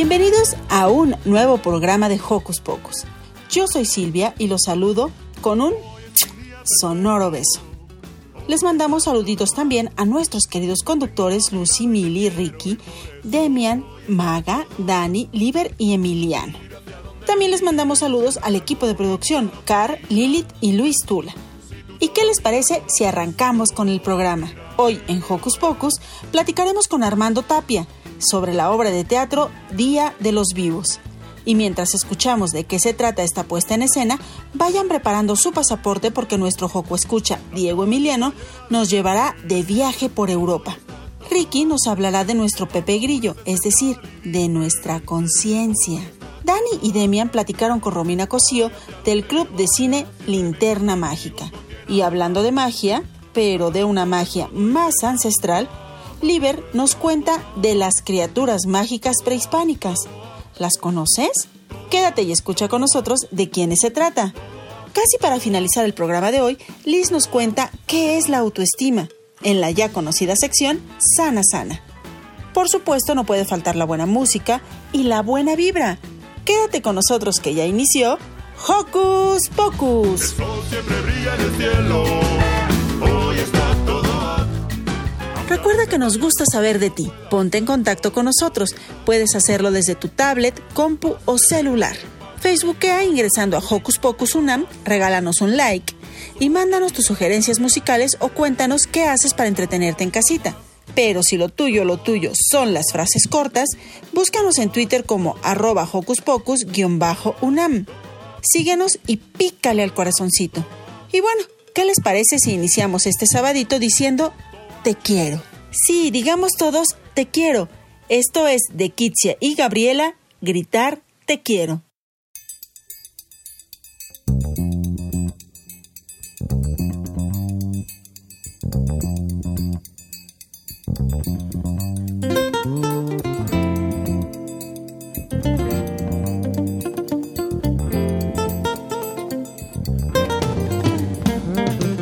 Bienvenidos a un nuevo programa de Hocus Pocus. Yo soy Silvia y los saludo con un sonoro beso. Les mandamos saluditos también a nuestros queridos conductores Lucy, Milly, Ricky, Demian, Maga, Dani, Liber y Emiliano. También les mandamos saludos al equipo de producción, Car, Lilith y Luis Tula. ¿Y qué les parece si arrancamos con el programa? Hoy en Hocus Pocus platicaremos con Armando Tapia sobre la obra de teatro Día de los Vivos. Y mientras escuchamos de qué se trata esta puesta en escena, vayan preparando su pasaporte porque nuestro Joco Escucha, Diego Emiliano, nos llevará de viaje por Europa. Ricky nos hablará de nuestro Pepe Grillo, es decir, de nuestra conciencia. Dani y Demian platicaron con Romina Cosío del club de cine Linterna Mágica. Y hablando de magia, pero de una magia más ancestral, Liber nos cuenta de las criaturas mágicas prehispánicas. ¿Las conoces? Quédate y escucha con nosotros de quiénes se trata. Casi para finalizar el programa de hoy, Liz nos cuenta qué es la autoestima, en la ya conocida sección Sana Sana. Por supuesto, no puede faltar la buena música y la buena vibra. Quédate con nosotros que ya inició Hocus Pocus. Recuerda que nos gusta saber de ti. Ponte en contacto con nosotros. Puedes hacerlo desde tu tablet, compu o celular. Facebookea ingresando a Hocus Pocus Unam, regálanos un like y mándanos tus sugerencias musicales o cuéntanos qué haces para entretenerte en casita. Pero si lo tuyo, lo tuyo son las frases cortas, búscanos en Twitter como arroba Hocus Pocus-Unam. Síguenos y pícale al corazoncito. Y bueno, ¿qué les parece si iniciamos este sabadito diciendo te quiero. Sí, digamos todos te quiero. Esto es de Kitsia y Gabriela, gritar te quiero.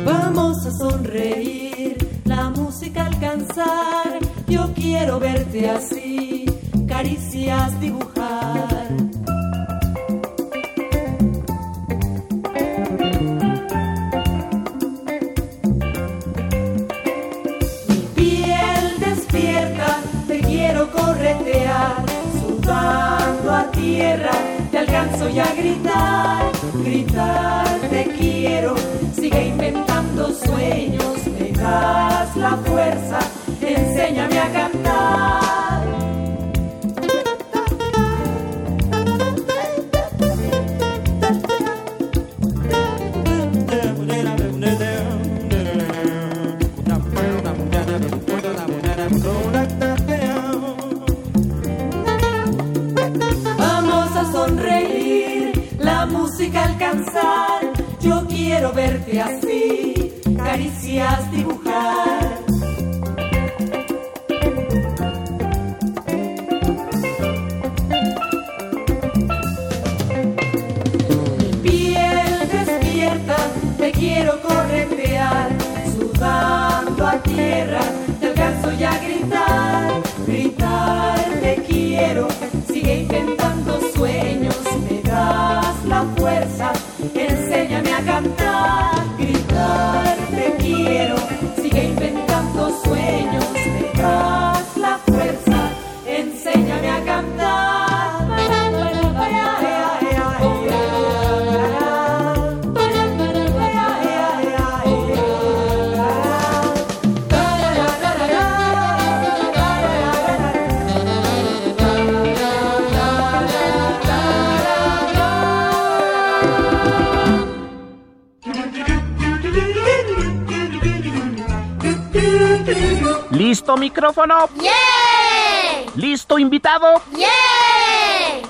Vamos a sonreír alcanzar. Yo quiero verte así, caricias dibujar. Mi piel despierta, te quiero corretear, sudando a tierra, te alcanzo ya a gritar, gritar, te quiero, sigue inventando sueños la ¿Listo micrófono? ¡Yeah! ¿Listo invitado? ¡Yeah!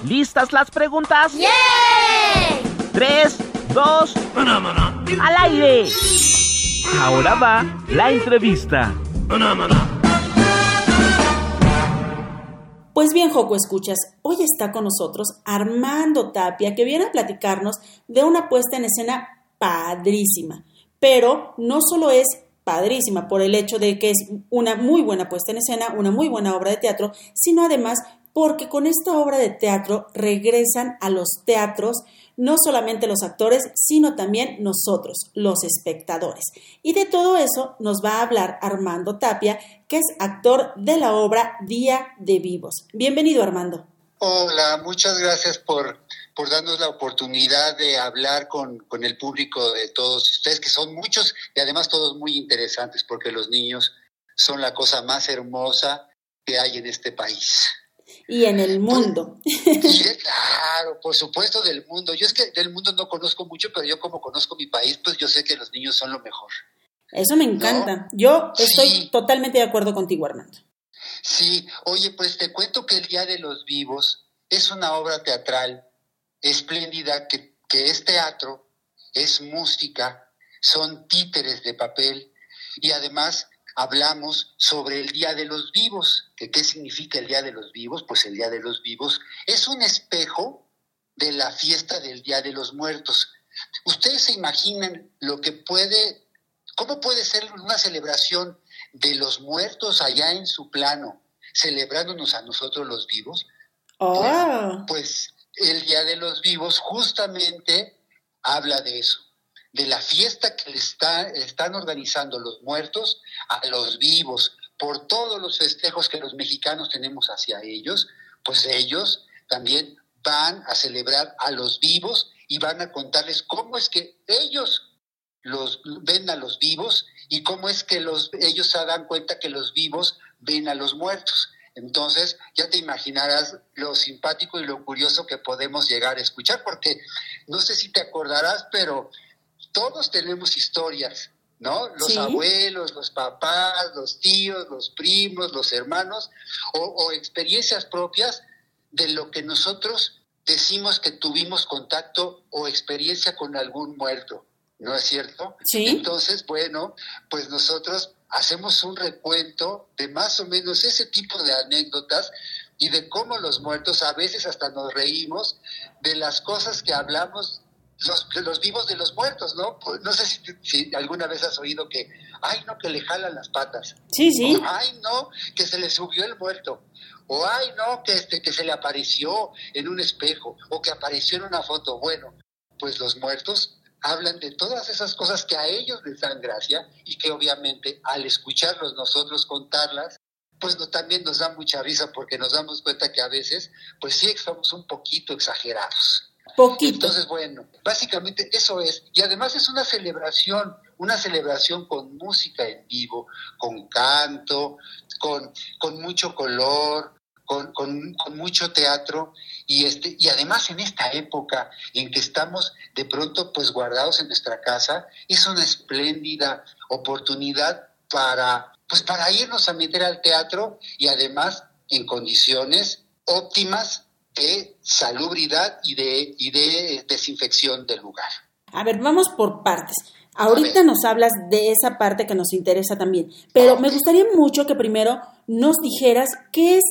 ¿Listas las preguntas? ¡Yeah! Tres, dos, al aire. Ahora va la entrevista. Pues bien, Joco, escuchas, hoy está con nosotros Armando Tapia, que viene a platicarnos de una puesta en escena padrísima. Pero no solo es padrísima por el hecho de que es una muy buena puesta en escena, una muy buena obra de teatro, sino además porque con esta obra de teatro regresan a los teatros no solamente los actores, sino también nosotros, los espectadores. Y de todo eso nos va a hablar Armando Tapia, que es actor de la obra Día de Vivos. Bienvenido, Armando. Hola, muchas gracias por, por darnos la oportunidad de hablar con, con el público de todos ustedes, que son muchos y además todos muy interesantes, porque los niños son la cosa más hermosa que hay en este país. Y en el mundo. Sí, claro, por supuesto del mundo. Yo es que del mundo no conozco mucho, pero yo como conozco mi país, pues yo sé que los niños son lo mejor. Eso me encanta. Yo estoy Sí. totalmente de acuerdo contigo, Armando. Sí, oye, pues te cuento que El Día de los Vivos es una obra teatral espléndida que, que es teatro, es música, son títeres de papel y además hablamos sobre el Día de los Vivos. que ¿Qué significa el Día de los Vivos? Pues el Día de los Vivos es un espejo de la fiesta del Día de los Muertos. Ustedes se imaginan lo que puede, cómo puede ser una celebración de los muertos allá en su plano, celebrándonos a nosotros los vivos. Oh, Pues el Día de los Vivos justamente habla de eso, de la fiesta que le está- están organizando los muertos a los vivos, por todos los festejos que los mexicanos tenemos hacia ellos, pues ellos también van a celebrar a los vivos y van a contarles cómo es que ellos los ven a los vivos y cómo es que los, ellos se dan cuenta que los vivos ven a los muertos. Entonces, ya te imaginarás lo simpático y lo curioso que podemos llegar a escuchar, porque no sé si te acordarás, pero todos tenemos historias, ¿no? Los Sí. abuelos, los papás, los tíos, los primos, los hermanos, o, o experiencias propias de lo que nosotros decimos que tuvimos contacto o experiencia con algún muerto, ¿no es cierto? Sí. Entonces, bueno, pues nosotros hacemos un recuento de más o menos ese tipo de anécdotas y de cómo los muertos a veces hasta nos reímos de las cosas que hablamos los, los vivos de los muertos, ¿no? Pues, no sé si, si alguna vez has oído que, ay, no, que le jalan las patas. sí, sí. O, ay, no, que se le subió el muerto. O, ay, no, que, este, que se le apareció en un espejo. O que apareció en una foto. Bueno, pues los muertos hablan de todas esas cosas que a ellos les dan gracia y que obviamente al escucharlos nosotros contarlas, pues no, también nos da mucha risa porque nos damos cuenta que a veces, pues sí, somos un poquito exagerados. Poquito. Entonces, bueno, básicamente eso es. Y además es una celebración, una celebración con música en vivo, con canto, con, con mucho color, con, con- con mucho teatro. Y, este, y además en esta época en que estamos de pronto pues guardados en nuestra casa, es una espléndida oportunidad para, pues para irnos a meter al teatro y además en condiciones óptimas de salubridad y de, y de desinfección del lugar. A ver, vamos por partes. Ahorita nos hablas de esa parte que nos interesa también, pero me gustaría mucho que primero nos dijeras qué es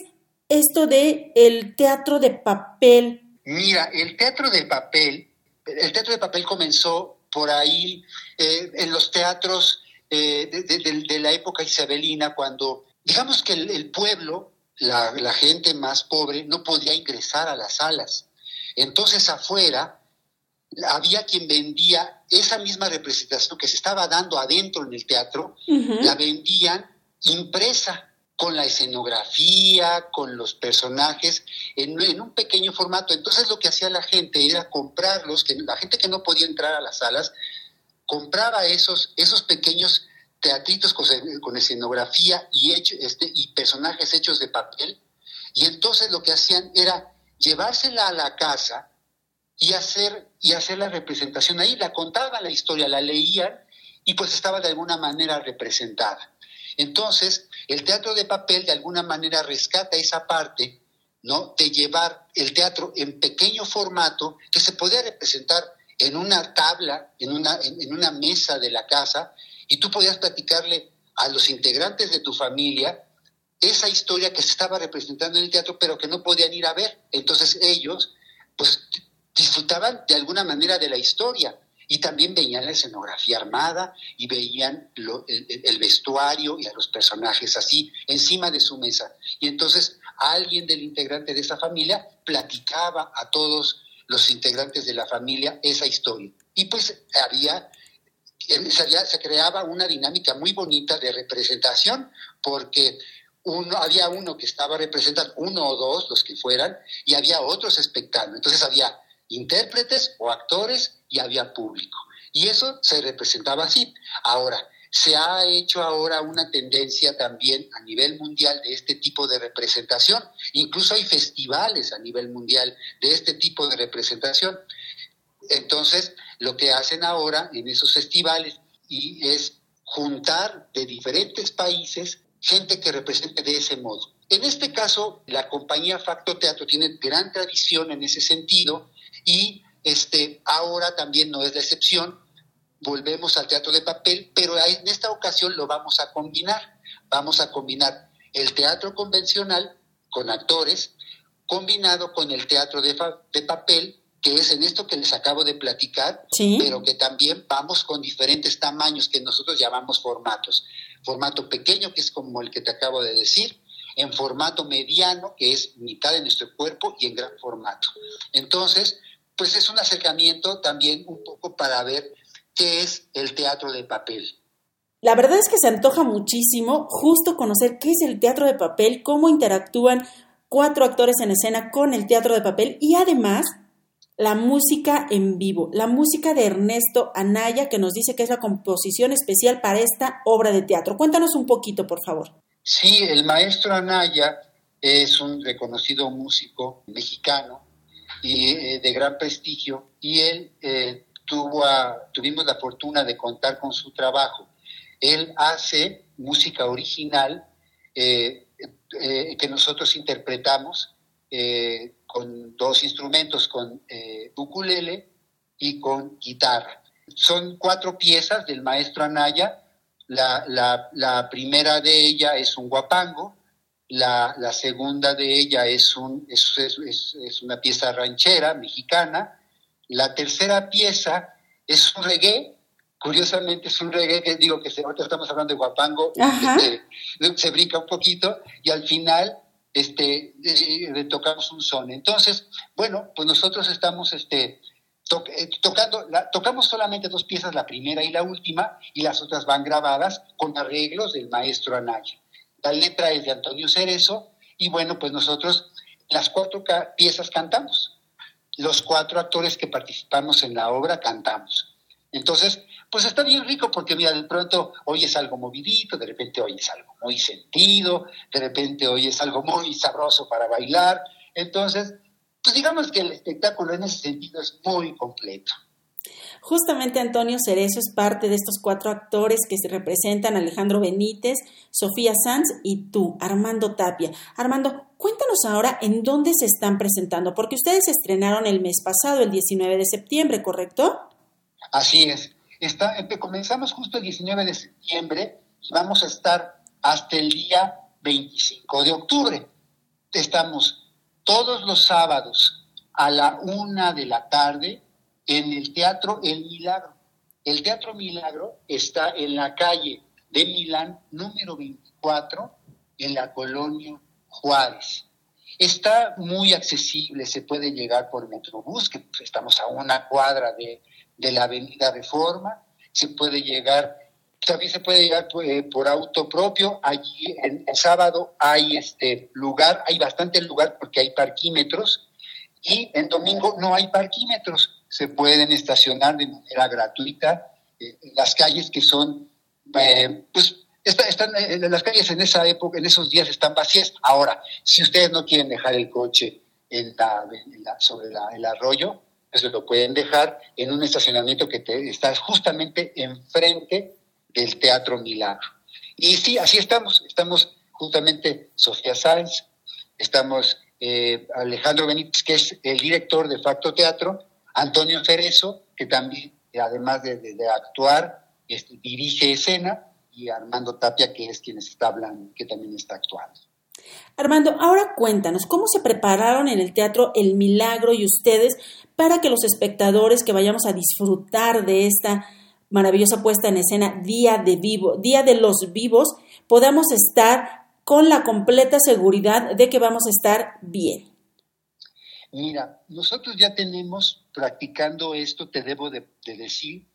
esto de el teatro de papel. Mira, el teatro de papel, el teatro de papel comenzó por ahí eh, en los teatros eh, de, de- de- de la época isabelina, cuando digamos que el, el pueblo, la, la gente más pobre, no podía ingresar a las salas. Entonces afuera había quien vendía esa misma representación que se estaba dando adentro en el teatro, la vendían impresa con la escenografía, con los personajes, en, un pequeño formato. Entonces lo que hacía la gente era comprarlos, que la gente que no podía entrar a las salas, compraba esos, esos pequeños teatritos con, escenografía este, y personajes hechos de papel, y entonces lo que hacían era llevársela a la casa y hacer, y hacer la representación ahí, la contaban la historia, la leían y pues estaba de alguna manera representada. Entonces, el teatro de papel de alguna manera rescata esa parte, ¿no? De llevar el teatro en pequeño formato que se podía representar en una tabla, en una, en, una mesa de la casa, y tú podías platicarle a los integrantes de tu familia esa historia que se estaba representando en el teatro, pero que no podían ir a ver. Entonces ellos, pues, disfrutaban de alguna manera de la historia y también veían la escenografía armada y veían el, vestuario y a los personajes así encima de su mesa. Y entonces alguien del integrante de esa familia platicaba a todos los integrantes de la familia esa historia. Y pues había, se creaba una dinámica muy bonita de representación porque uno, había uno que estaba representando, uno o dos, los que fueran, y había otros espectáculos. Entonces había intérpretes o actores y había público. Y eso se representaba así. Ahora, se ha hecho ahora una tendencia también a nivel mundial de este tipo de representación. Incluso hay festivales a nivel mundial de este tipo de representación. Entonces, lo que hacen ahora en esos festivales y es juntar de diferentes países gente que represente de ese modo. En este caso, la compañía Facto Teatro tiene gran tradición en ese sentido y este, ahora también no es la excepción. Volvemos al teatro de papel, pero en esta ocasión lo vamos a combinar. Vamos a combinar el teatro convencional con actores, combinado con el teatro de, de papel, que es en esto que les acabo de platicar, pero que también vamos con diferentes tamaños que nosotros llamamos formatos. Formato pequeño, que es como el que te acabo de decir, en formato mediano, que es mitad de nuestro cuerpo, y en gran formato. Entonces, pues es un acercamiento también un poco para ver qué es el teatro de papel. La verdad es que se antoja muchísimo justo conocer qué es el teatro de papel, cómo interactúan cuatro actores en escena con el teatro de papel y además la música en vivo, la música de Ernesto Anaya que nos dice que es la composición especial para esta obra de teatro. Cuéntanos un poquito, por favor. Sí, el maestro Anaya es un reconocido músico mexicano y eh, de gran prestigio y él eh, tuvo tuvimos la fortuna de contar con su trabajo. Él hace música original eh, que nosotros interpretamos con dos instrumentos, con ukulele y con guitarra. Son cuatro piezas del maestro Anaya. La, la, la primera de ella es un guapango, la, la, segunda de ella es, un, es, es, es, una pieza ranchera mexicana. La tercera pieza es un reggae. Curiosamente es un reggae que digo que se, ahorita estamos hablando de guapango, este, se brinca un poquito y al final este, le tocamos un son. Entonces, bueno, pues nosotros estamos este, eh, tocando, tocamos solamente dos piezas, la primera y la última, y las otras van grabadas con arreglos del maestro Anaya. La letra es de Antonio Cerezo y bueno, pues nosotros las cuatro piezas cantamos. Los cuatro actores que participamos en la obra cantamos. Entonces, pues está bien rico porque mira, de pronto oyes algo movidito, de repente oyes algo muy sentido, de repente oyes algo muy sabroso para bailar. Entonces, pues digamos que el espectáculo en ese sentido es muy completo. Justamente Antonio Cerezo es parte de estos cuatro actores que se representan Alejandro Benítez, Sofía Sanz y tú, Armando Tapia. Armando, cuéntanos ahora en dónde se están presentando, porque ustedes se estrenaron el mes pasado, el 19 de septiembre, ¿correcto? Así es. Está, comenzamos justo el 19 de septiembre y vamos a estar hasta el día 25 de octubre. Estamos todos los sábados a la una de la tarde en el Teatro El Milagro. El Teatro Milagro está en la calle de Milán, número 24, en la colonia Juárez. Está muy accesible, se puede llegar por Metrobús, que pues, estamos a una cuadra de, la Avenida Reforma, se puede llegar, también se puede llegar eh, por, auto propio. Allí el, sábado hay este lugar, hay bastante lugar porque hay parquímetros y en domingo no hay parquímetros se pueden estacionar de manera gratuita eh, las calles que son, eh, pues, están, eh, las calles en esa época, en esos días están vacías. Ahora, si ustedes no quieren dejar el coche en la, sobre el arroyo, pues lo pueden dejar en un estacionamiento que está justamente enfrente del Teatro Milagro. Y sí, así estamos. Estamos justamente Sofía Sáenz, estamos eh, Alejandro Benítez, que es el director de Facto Teatro, Antonio Cerezo, que también, además de, actuar, este, dirige escena, y Armando Tapia, que es quien está hablando, que también está actuando. Armando, ahora cuéntanos, ¿cómo se prepararon en el teatro El Milagro y ustedes para que los espectadores que vayamos a disfrutar de esta maravillosa puesta en escena Día de Vivo, Día de los Vivos, podamos estar con la completa seguridad de que vamos a estar bien? Mira, nosotros ya tenemos practicando esto, te debo de, decir,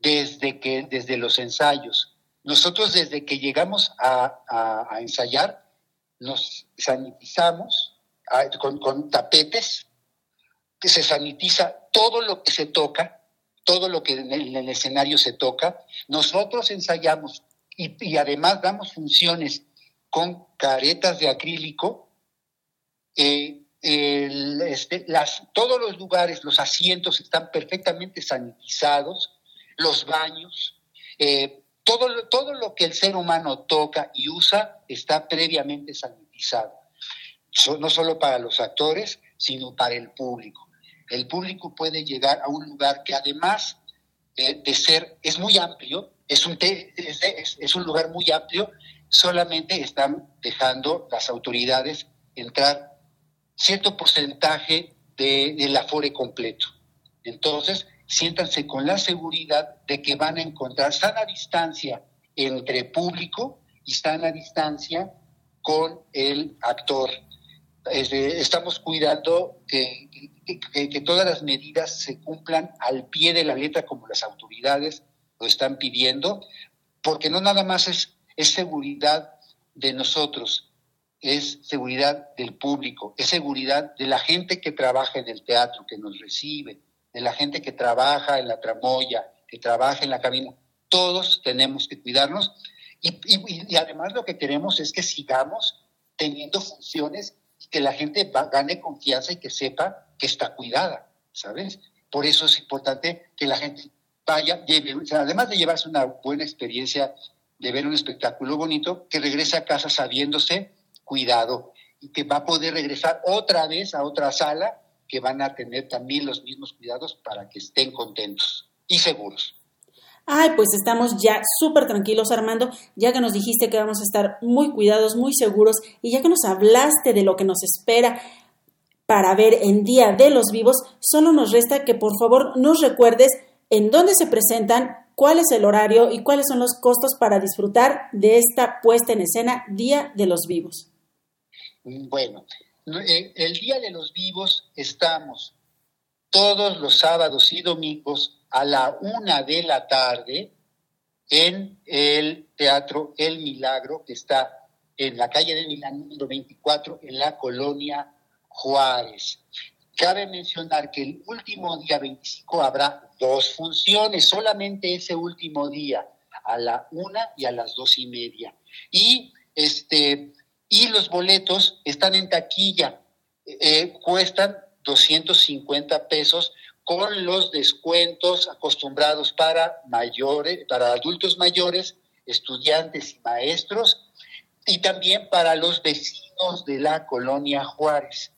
desde que, desde los ensayos. Nosotros desde que llegamos a, ensayar, nos sanitizamos con, tapetes, que se sanitiza todo lo que se toca, todo lo que en el, escenario se toca. Nosotros ensayamos y, además damos funciones con caretas de acrílico. Eh, este, todos los lugares, los asientos están perfectamente sanitizados, los baños, eh, todo, todo lo que el ser humano toca y usa está previamente sanitizado, no solo para los actores, sino para el público. El público puede llegar a un lugar que además de, ser, es muy amplio, es un, es un lugar muy amplio, solamente están dejando las autoridades entrar cierto porcentaje del afore completo. Entonces, siéntanse con la seguridad de que van a encontrar sana distancia entre público y sana distancia con el actor. estamos cuidando que, que, todas las medidas se cumplan al pie de la letra como las autoridades lo están pidiendo, porque no nada más es, es seguridad de nosotros, es seguridad del público, es seguridad de la gente que trabaja en el teatro, que nos recibe, de la gente que trabaja en la tramoya, que trabaja en la cabina. Todos tenemos que cuidarnos y, además lo que queremos es que sigamos teniendo funciones y que la gente gane confianza y que sepa que está cuidada, ¿sabes? Por eso es importante que la gente vaya, además de llevarse una buena experiencia de ver un espectáculo bonito, que regrese a casa sabiéndose cuidado y que va a poder regresar otra vez a otra sala que van a tener también los mismos cuidados para que estén contentos y seguros. Ay, pues estamos ya súper tranquilos, Armando, ya que nos dijiste que vamos a estar muy cuidados, muy seguros, y ya que nos hablaste de lo que nos espera para ver en Día de los Vivos, solo nos resta que por favor nos recuerdes en dónde se presentan, cuál es el horario y cuáles son los costos para disfrutar de esta puesta en escena Día de los Vivos. Bueno, eh, el Día de los Vivos estamos todos los sábados y domingos a la una de la tarde en el Teatro El Milagro, que está en la calle de Milán número 24, en la colonia Juárez. Cabe mencionar que el último día 25 habrá dos funciones, solamente ese último día, a la una y a las dos y media. Y este, y los boletos están en taquilla, eh, cuestan 250 pesos con los descuentos acostumbrados para mayores, para adultos mayores, estudiantes y maestros, y también para los vecinos de la colonia Juárez.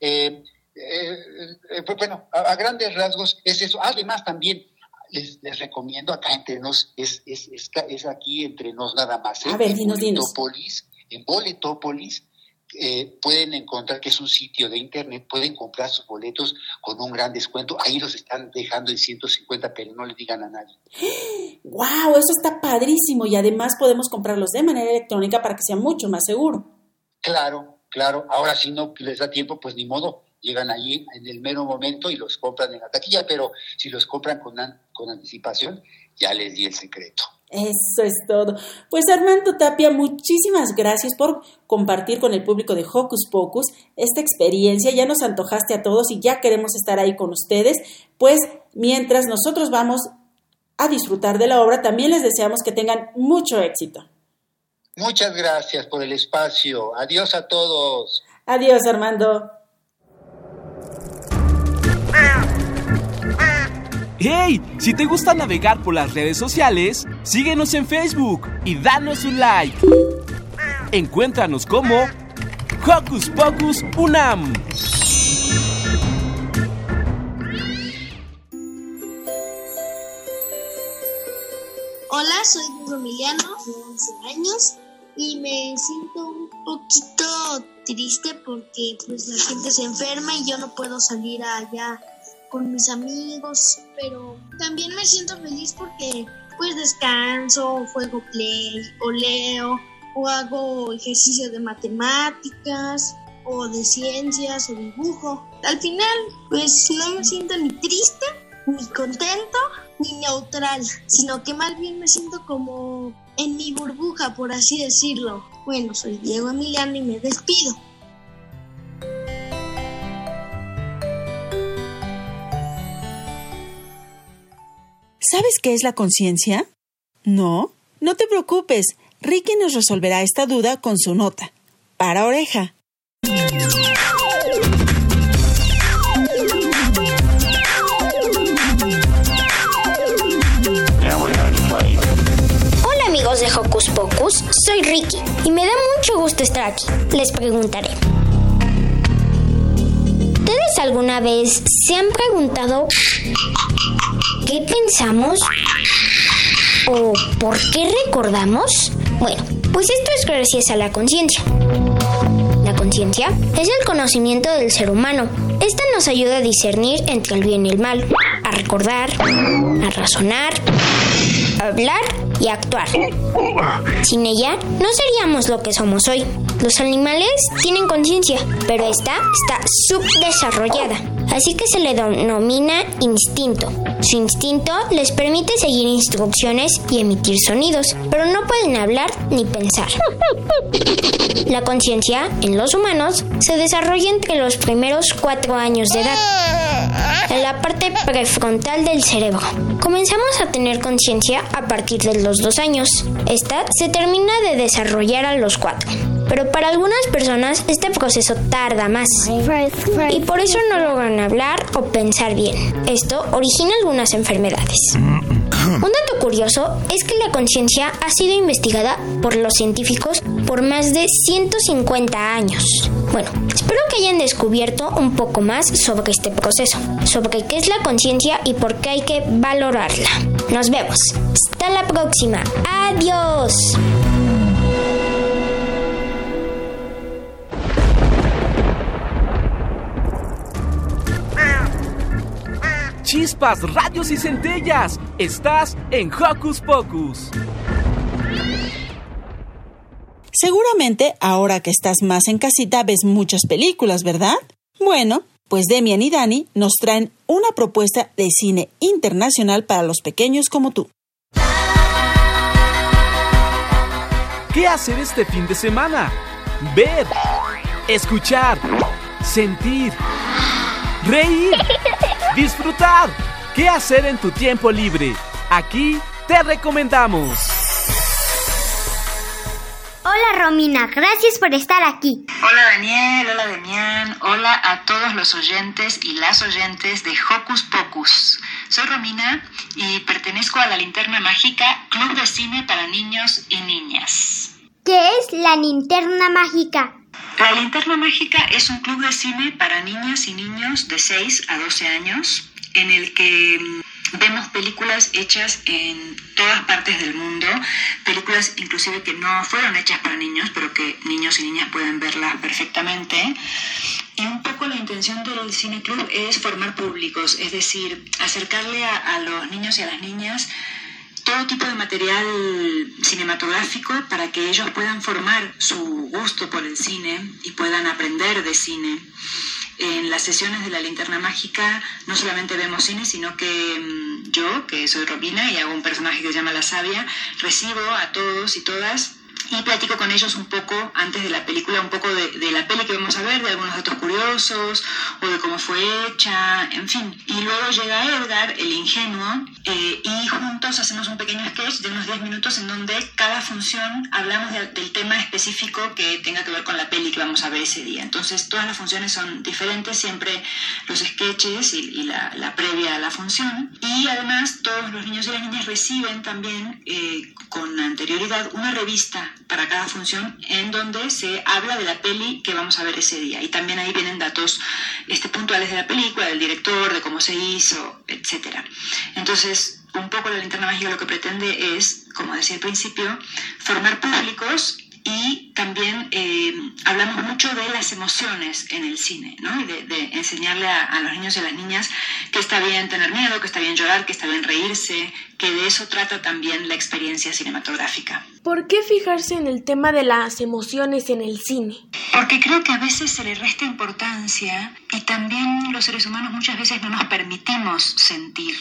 Eh, eh, bueno, a, grandes rasgos es eso. Además, también les, recomiendo acá entre nos, es, es, es, aquí entre nos nada más. A ver, dinos, dinos en Boletópolis eh, pueden encontrar que es un sitio de internet, pueden comprar sus boletos con un gran descuento. Ahí los están dejando en 150, pero no le digan a nadie. ¡Wow! Eso está padrísimo y además podemos comprarlos de manera electrónica para que sea mucho más seguro. Claro, claro. Ahora si no les da tiempo, pues ni modo. Llegan allí en el mero momento y los compran en la taquilla, pero si los compran con, con anticipación, ya les di el secreto. Eso es todo. Pues Armando Tapia, muchísimas gracias por compartir con el público de Hocus Pocus esta experiencia. Ya nos antojaste a todos y ya queremos estar ahí con ustedes. Pues mientras nosotros vamos a disfrutar de la obra, también les deseamos que tengan mucho éxito. Muchas gracias por el espacio. Adiós a todos. Adiós, Armando. ¡Hey! Si te gusta navegar por las redes sociales, síguenos en Facebook y danos un like. Encuéntranos como Hocus Pocus Unam. Hola, soy Emiliano, de 11 años, y me siento un poquito triste porque pues la gente se enferma y yo no puedo salir allá con mis amigos, pero también me siento feliz porque pues descanso, juego play, o leo, o hago ejercicio de matemáticas, o de ciencias, o dibujo. Al final, pues no me siento ni triste, ni contento, ni neutral, sino que más bien me siento como en mi burbuja, por así decirlo. Bueno, soy Diego Emiliano y me despido. ¿Sabes qué es la conciencia? ¿No? No te preocupes, Ricky nos resolverá esta duda con su nota. Para oreja. Hola amigos de Hocus Pocus, soy Ricky y me da mucho gusto estar aquí. Les preguntaré. ¿Ustedes alguna vez se han preguntado qué pensamos o por qué recordamos? Bueno, pues esto es gracias a la conciencia. La conciencia es el conocimiento del ser humano. Esta nos ayuda a discernir entre el bien y el mal, a recordar, a razonar, a hablar y a actuar. Sin ella, no seríamos lo que somos hoy. Los animales tienen conciencia, pero esta está subdesarrollada, así que se le denomina instinto. Su instinto les permite seguir instrucciones y emitir sonidos, pero no pueden hablar ni pensar. La conciencia en los humanos se desarrolla entre los primeros cuatro años de edad, en la parte prefrontal del cerebro. Comenzamos a tener conciencia a partir de los dos años. Esta se termina de desarrollar a los cuatro. Pero para algunas personas este proceso tarda más y por eso no logran hablar o pensar bien. Esto origina algunas enfermedades. Un dato curioso es que la conciencia ha sido investigada por los científicos por más de 150 años. Bueno, espero que hayan descubierto un poco más sobre este proceso, sobre qué es la conciencia y por qué hay que valorarla. Nos vemos. Hasta la próxima. Adiós. Chispas, radios y centellas. Estás en Hocus Pocus. Seguramente, ahora que estás más en casita, ves muchas películas, ¿verdad? Bueno, pues Demian y Dani nos traen una propuesta de cine internacional para los pequeños como tú. ¿Qué hacer este fin de semana? Ver, escuchar, sentir, reír, disfrutar. ¿Qué hacer en tu tiempo libre? Aquí te recomendamos. Hola Romina, gracias por estar aquí. Hola Daniel, hola Demian, hola a todos los oyentes y las oyentes de Hocus Pocus. Soy Romina y pertenezco a la Linterna Mágica, Club de Cine para Niños y Niñas. ¿Qué es la linterna mágica? La Linterna Mágica es un club de cine para niñas y niños de 6 a 12 años en el que mm, vemos películas hechas en todas partes del mundo, películas inclusive que no fueron hechas para niños, pero que niños y niñas pueden verlas perfectamente. Y un poco la intención del Cine Club es formar públicos, es decir, acercarle a, a los niños y a las niñas todo tipo de material cinematográfico para que ellos puedan formar su gusto por el cine y puedan aprender de cine. En las sesiones de la linterna mágica no solamente vemos cine, sino que mm, yo, que soy Robina y hago un personaje que se llama La Sabia, recibo a todos y todas y platico con ellos un poco antes de la película, un poco de, la peli que vamos a ver, de algunos datos curiosos o de cómo fue hecha, en fin. Y luego llega Edgar, el ingenuo, eh, y juntos hacemos un pequeño sketch de unos 10 minutos en donde cada función hablamos del tema específico que tenga que ver con la peli que vamos a ver ese día. Entonces todas las funciones son diferentes, siempre los sketches y, la, previa a la función. Y además todos los niños y las niñas reciben también eh, con anterioridad una revista para cada función en donde se habla de la peli que vamos a ver ese día. Y también ahí vienen datos este, puntuales de la película, del director, de cómo se hizo, etc. Entonces, un poco la linterna mágica lo que pretende es, como decía al principio, formar públicos y también eh, hablamos mucho de las emociones en el cine, ¿no? Y de, enseñarle a, los niños y a las niñas que está bien tener miedo, que está bien llorar, que está bien reírse, que de eso trata también la experiencia cinematográfica. ¿Por qué fijarse en el tema de las emociones en el cine? Porque creo que a veces se le resta importancia y también los seres humanos muchas veces no nos permitimos sentir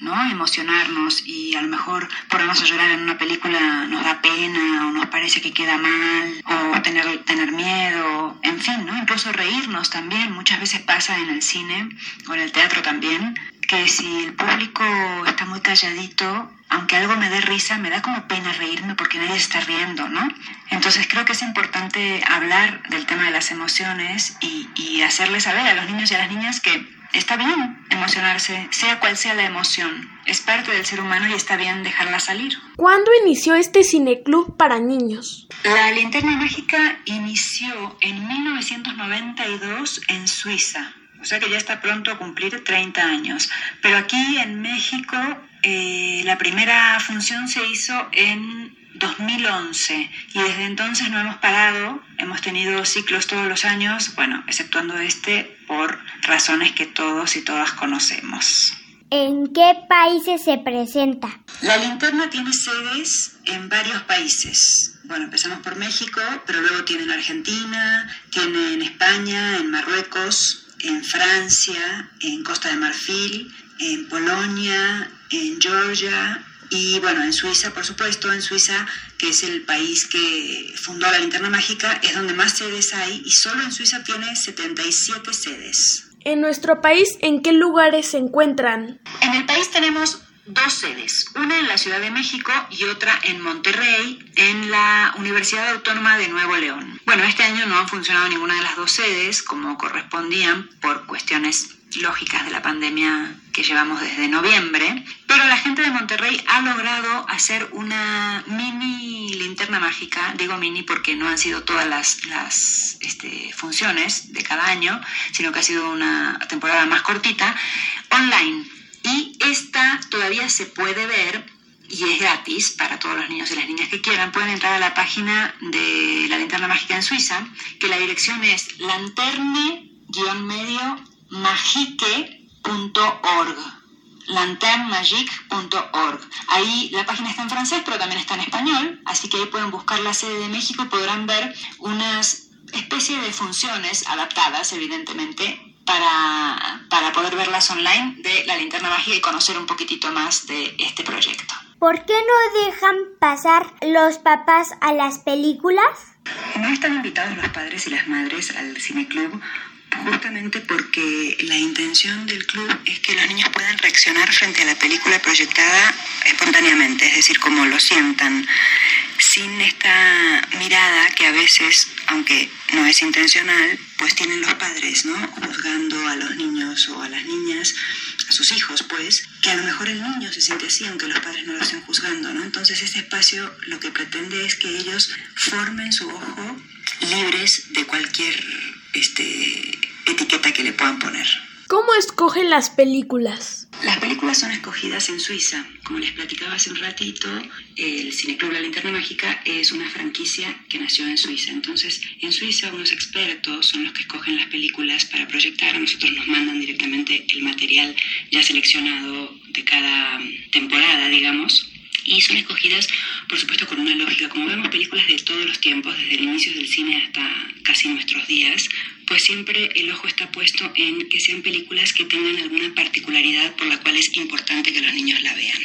¿no? emocionarnos y a lo mejor ponernos a llorar en una película nos da pena o nos parece que queda mal o tener, tener miedo, en fin, ¿no? incluso reírnos también, muchas veces pasa en el cine o en el teatro también, que si el público está muy calladito, aunque algo me dé risa, me da como pena reírme porque nadie está riendo, ¿no? Entonces creo que es importante hablar del tema de las emociones y, y hacerles saber a los niños y a las niñas que Está bien emocionarse, sea cual sea la emoción. Es parte del ser humano y está bien dejarla salir. ¿Cuándo inició este cineclub para niños? La linterna mágica inició en 1992 en Suiza. O sea que ya está pronto a cumplir 30 años. Pero aquí en México eh, la primera función se hizo en 2011 y desde entonces no hemos parado, hemos tenido ciclos todos los años, bueno, exceptuando este por razones que todos y todas conocemos. ¿En qué países se presenta? La linterna tiene sedes en varios países. Bueno, empezamos por México, pero luego tiene en Argentina, tiene en España, en Marruecos, en Francia, en Costa de Marfil, en Polonia, en Georgia, y bueno, en Suiza, por supuesto, en Suiza, que es el país que fundó la linterna mágica, es donde más sedes hay y solo en Suiza tiene 77 sedes. En nuestro país, ¿en qué lugares se encuentran? En el país tenemos dos sedes, una en la Ciudad de México y otra en Monterrey, en la Universidad Autónoma de Nuevo León. Bueno, este año no han funcionado ninguna de las dos sedes como correspondían por cuestiones lógicas de la pandemia que llevamos desde noviembre, pero la gente de Monterrey ha logrado hacer una mini linterna mágica, digo mini porque no han sido todas las, las este, funciones de cada año, sino que ha sido una temporada más cortita, online. Y esta todavía se puede ver y es gratis para todos los niños y las niñas que quieran. Pueden entrar a la página de la linterna mágica en Suiza, que la dirección es lanterne-medio magique.org lanternmagique.org. Ahí la página está en francés, pero también está en español, así que ahí pueden buscar la sede de México y podrán ver unas especies de funciones adaptadas, evidentemente, para, para poder verlas online de la linterna mágica y conocer un poquitito más de este proyecto. ¿Por qué no dejan pasar los papás a las películas? No están invitados los padres y las madres al cineclub justamente porque la intención del club es que los niños puedan reaccionar frente a la película proyectada espontáneamente, es decir, como lo sientan, sin esta mirada que a veces, aunque no es intencional, pues tienen los padres, ¿no? Juzgando a los niños o a las niñas, a sus hijos, pues, que a lo mejor el niño se siente así, aunque los padres no lo estén juzgando, ¿no? Entonces este espacio lo que pretende es que ellos formen su ojo libres de cualquier este, etiqueta que le puedan poner. ¿Cómo escogen las películas? Las películas son escogidas en Suiza. Como les platicaba hace un ratito, el Cineclub La Linterna Mágica es una franquicia que nació en Suiza. Entonces, en Suiza unos expertos son los que escogen las películas para proyectar. A nosotros nos mandan directamente el material ya seleccionado de cada temporada, digamos y son escogidas, por supuesto, con una lógica. Como vemos películas de todos los tiempos, desde el inicio del cine hasta casi nuestros días, pues siempre el ojo está puesto en que sean películas que tengan alguna particularidad por la cual es importante que los niños la vean.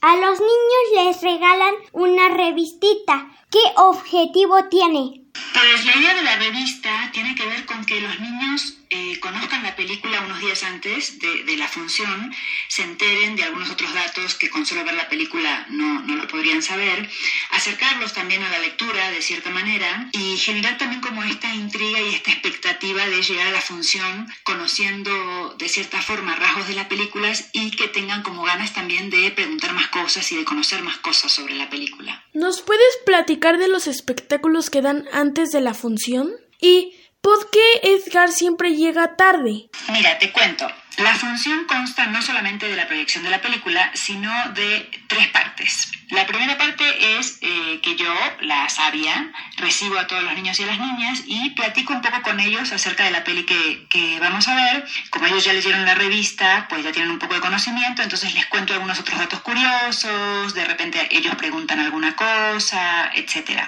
A los niños les regalan una revistita. ¿Qué objetivo tiene? Pues la idea de la revista tiene que ver con que los niños eh, conozcan la película unos días antes de, la función, se enteren de algunos otros datos que con solo ver la película no, no lo podrían saber, acercarlos también a la lectura de cierta manera y generar también como esta intriga y esta expectativa de llegar a la función conociendo de cierta forma rasgos de las películas y que tengan como ganas también de preguntar más cosas y de conocer más cosas sobre la película. ¿Nos puedes platicar de los espectáculos que dan antes de la función? Y ¿Por qué Edgar siempre llega tarde? Mira, te cuento. La función consta no solamente de la proyección de la película, sino de tres partes. La primera parte es eh, que yo, la sabia, recibo a todos los niños y a las niñas y platico un poco con ellos acerca de la peli que, que vamos a ver. Como ellos ya leyeron la revista, pues ya tienen un poco de conocimiento, entonces les cuento algunos otros datos curiosos, de repente ellos preguntan alguna cosa, etc.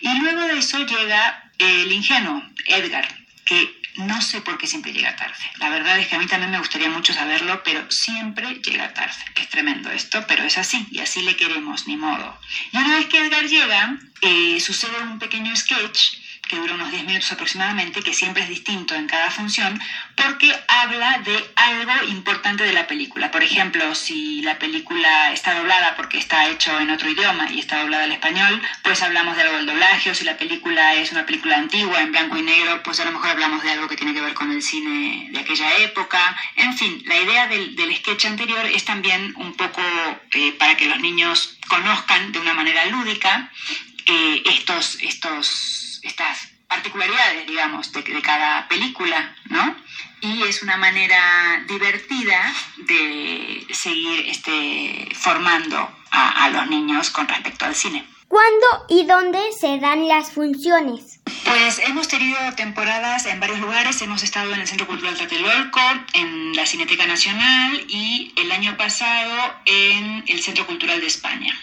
Y luego de eso llega el ingenuo, Edgar, que no sé por qué siempre llega tarde. La verdad es que a mí también me gustaría mucho saberlo, pero siempre llega tarde. Es tremendo esto, pero es así y así le queremos, ni modo. Y una vez que Edgar llega, eh, sucede un pequeño sketch que dura unos 10 minutos aproximadamente, que siempre es distinto en cada función, porque habla de algo importante de la película. Por ejemplo, si la película está doblada porque está hecho en otro idioma y está doblada al español, pues hablamos de algo del doblaje, o si la película es una película antigua en blanco y negro, pues a lo mejor hablamos de algo que tiene que ver con el cine de aquella época. En fin, la idea del, sketch anterior es también un poco eh, para que los niños conozcan de una manera lúdica eh, estos, estos estas particularidades, digamos, de, cada película, ¿no? Y es una manera divertida de seguir este, formando a, a los niños con respecto al cine. ¿Cuándo y dónde se dan las funciones? Pues hemos tenido temporadas en varios lugares. Hemos estado en el Centro Cultural Tlatelolco, en la Cineteca Nacional y el año pasado en el Centro Cultural de España.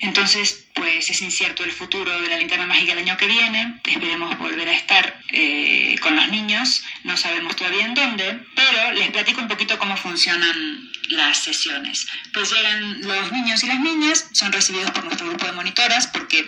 Entonces, pues es incierto el futuro de la linterna mágica el año que viene. Esperemos volver a estar eh, con los niños. No sabemos todavía en dónde, pero les platico un poquito cómo funcionan las sesiones. Pues llegan los niños y las niñas, son recibidos por nuestro grupo de monitoras porque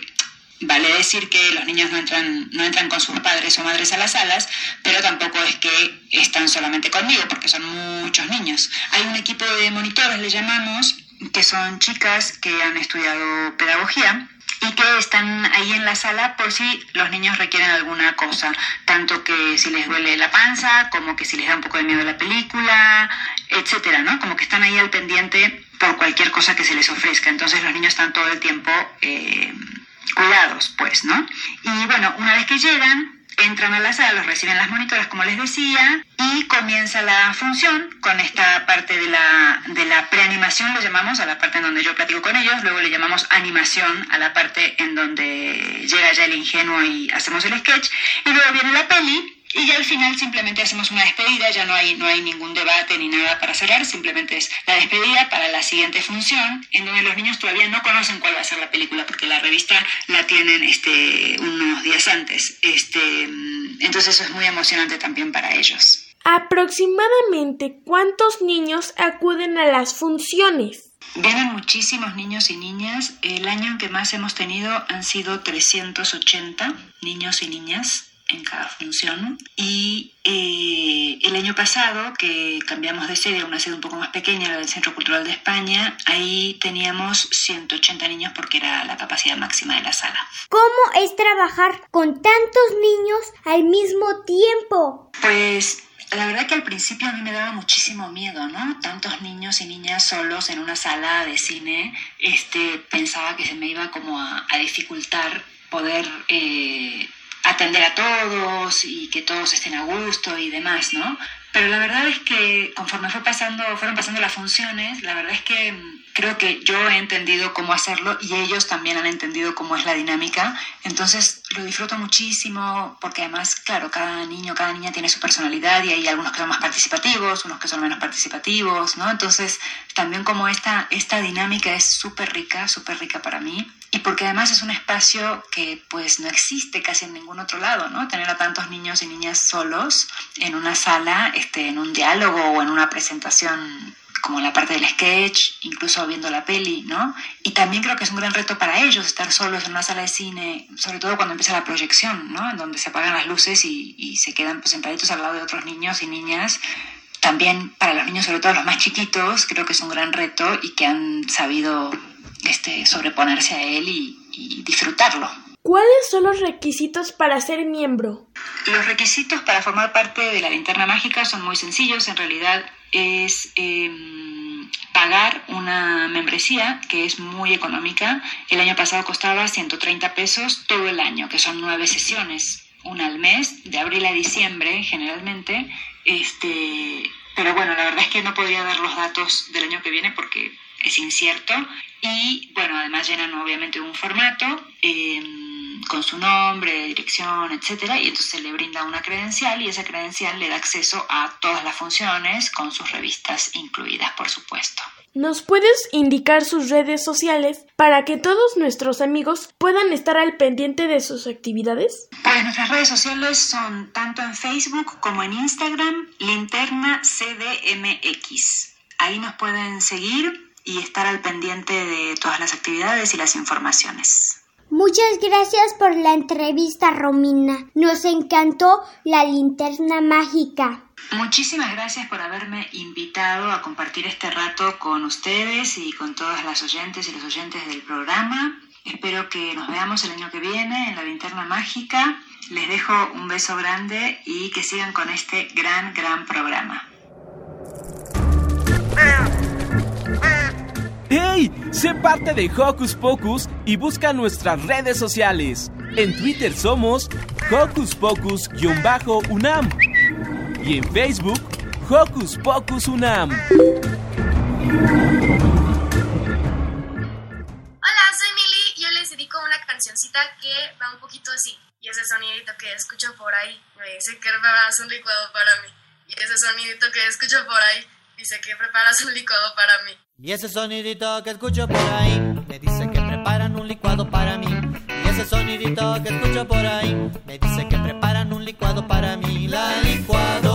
Vale decir que los niños no entran, no entran con sus padres o madres a las salas, pero tampoco es que están solamente conmigo, porque son muchos niños. Hay un equipo de monitores, le llamamos, que son chicas que han estudiado pedagogía y que están ahí en la sala por si los niños requieren alguna cosa, tanto que si les duele la panza, como que si les da un poco de miedo la película, etcétera, ¿no? Como que están ahí al pendiente por cualquier cosa que se les ofrezca. Entonces los niños están todo el tiempo eh, cuidados, pues, ¿no? Y bueno, una vez que llegan, entran a la sala, los reciben las monitoras, como les decía, y comienza la función con esta parte de la, de la preanimación, le llamamos a la parte en donde yo platico con ellos, luego le llamamos animación a la parte en donde llega ya el ingenuo y hacemos el sketch, y luego viene la peli, y ya al final simplemente hacemos una despedida, ya no hay, no hay ningún debate ni nada para cerrar, simplemente es la despedida para la siguiente función, en donde los niños todavía no conocen cuál va a ser la película, porque la revista la tienen este, unos días antes. Este, entonces eso es muy emocionante también para ellos. Aproximadamente, ¿cuántos niños acuden a las funciones? Vienen muchísimos niños y niñas. El año en que más hemos tenido han sido 380 niños y niñas en cada función. Y eh, el año pasado, que cambiamos de sede a una sede un poco más pequeña, la del Centro Cultural de España, ahí teníamos 180 niños porque era la capacidad máxima de la sala. ¿Cómo es trabajar con tantos niños al mismo tiempo? Pues la verdad que al principio a mí me daba muchísimo miedo, ¿no? Tantos niños y niñas solos en una sala de cine, este, pensaba que se me iba como a, dificultar poder eh, atender a todos y que todos estén a gusto y demás, ¿no? Pero la verdad es que conforme fue pasando, fueron pasando las funciones, la verdad es que mm, creo que yo he entendido cómo hacerlo y ellos también han entendido cómo es la dinámica. Entonces lo disfruto muchísimo porque además, claro, cada niño, cada niña tiene su personalidad y hay algunos que son más participativos, unos que son menos participativos, ¿no? Entonces también como esta, esta dinámica es súper rica, súper rica para mí y porque además es un espacio que pues no existe casi en ningún otro lado, ¿no? Tener a tantos niños y niñas solos en una sala, este, en un diálogo o en una presentación como la parte del sketch, incluso viendo la peli, ¿no? Y también creo que es un gran reto para ellos estar solos en una sala de cine, sobre todo cuando empieza la proyección, ¿no? En donde se apagan las luces y, se quedan pues sentaditos al lado de otros niños y niñas. También para los niños, sobre todo los más chiquitos, creo que es un gran reto y que han sabido este, sobreponerse a él y, y disfrutarlo. ¿Cuáles son los requisitos para ser miembro? Los requisitos para formar parte de la linterna mágica son muy sencillos. En realidad es em, pagar una membresía que es muy económica. El año pasado costaba 130 pesos todo el año, que son nueve sesiones, una al mes, de abril a diciembre generalmente. Este, pero bueno, la verdad es que no podría dar los datos del año que viene porque es incierto. Y bueno, además llenan obviamente un formato. Eh, con su nombre, dirección, etcétera, y entonces le brinda una credencial y esa credencial le da acceso a todas las funciones con sus revistas incluidas, por supuesto. ¿Nos puedes indicar sus redes sociales para que todos nuestros amigos puedan estar al pendiente de sus actividades? Pues nuestras redes sociales son tanto en Facebook como en Instagram, Linterna CDMX. Ahí nos pueden seguir y estar al pendiente de todas las actividades y las informaciones. Muchas gracias por la entrevista, Romina. Nos encantó la linterna mágica. Muchísimas gracias por haberme invitado a compartir este rato con ustedes y con todas las oyentes y los oyentes del programa. Espero que nos veamos el año que viene en la linterna mágica. Les dejo un beso grande y que sigan con este gran, gran programa. Sé parte de Hocus Pocus y busca nuestras redes sociales. En Twitter somos Hocus Pocus-UNAM y en Facebook Hocus Pocus UNAM. Hola, soy Mili yo les dedico una cancioncita que va un poquito así. Y ese sonidito que escucho por ahí me dice que preparas un licuado para mí. Y ese sonidito que escucho por ahí dice que preparas un licuado para mí. Y ese sonidito que escucho por ahí me dice que preparan un licuado para mí. Y ese sonidito que escucho por ahí me dice que preparan un licuado para mí. La licuadora,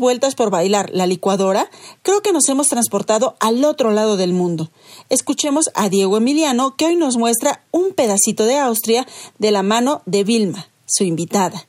vueltas por bailar la licuadora, creo que nos hemos transportado al otro lado del mundo. Escuchemos a Diego Emiliano, que hoy nos muestra un pedacito de Austria de la mano de Vilma, su invitada.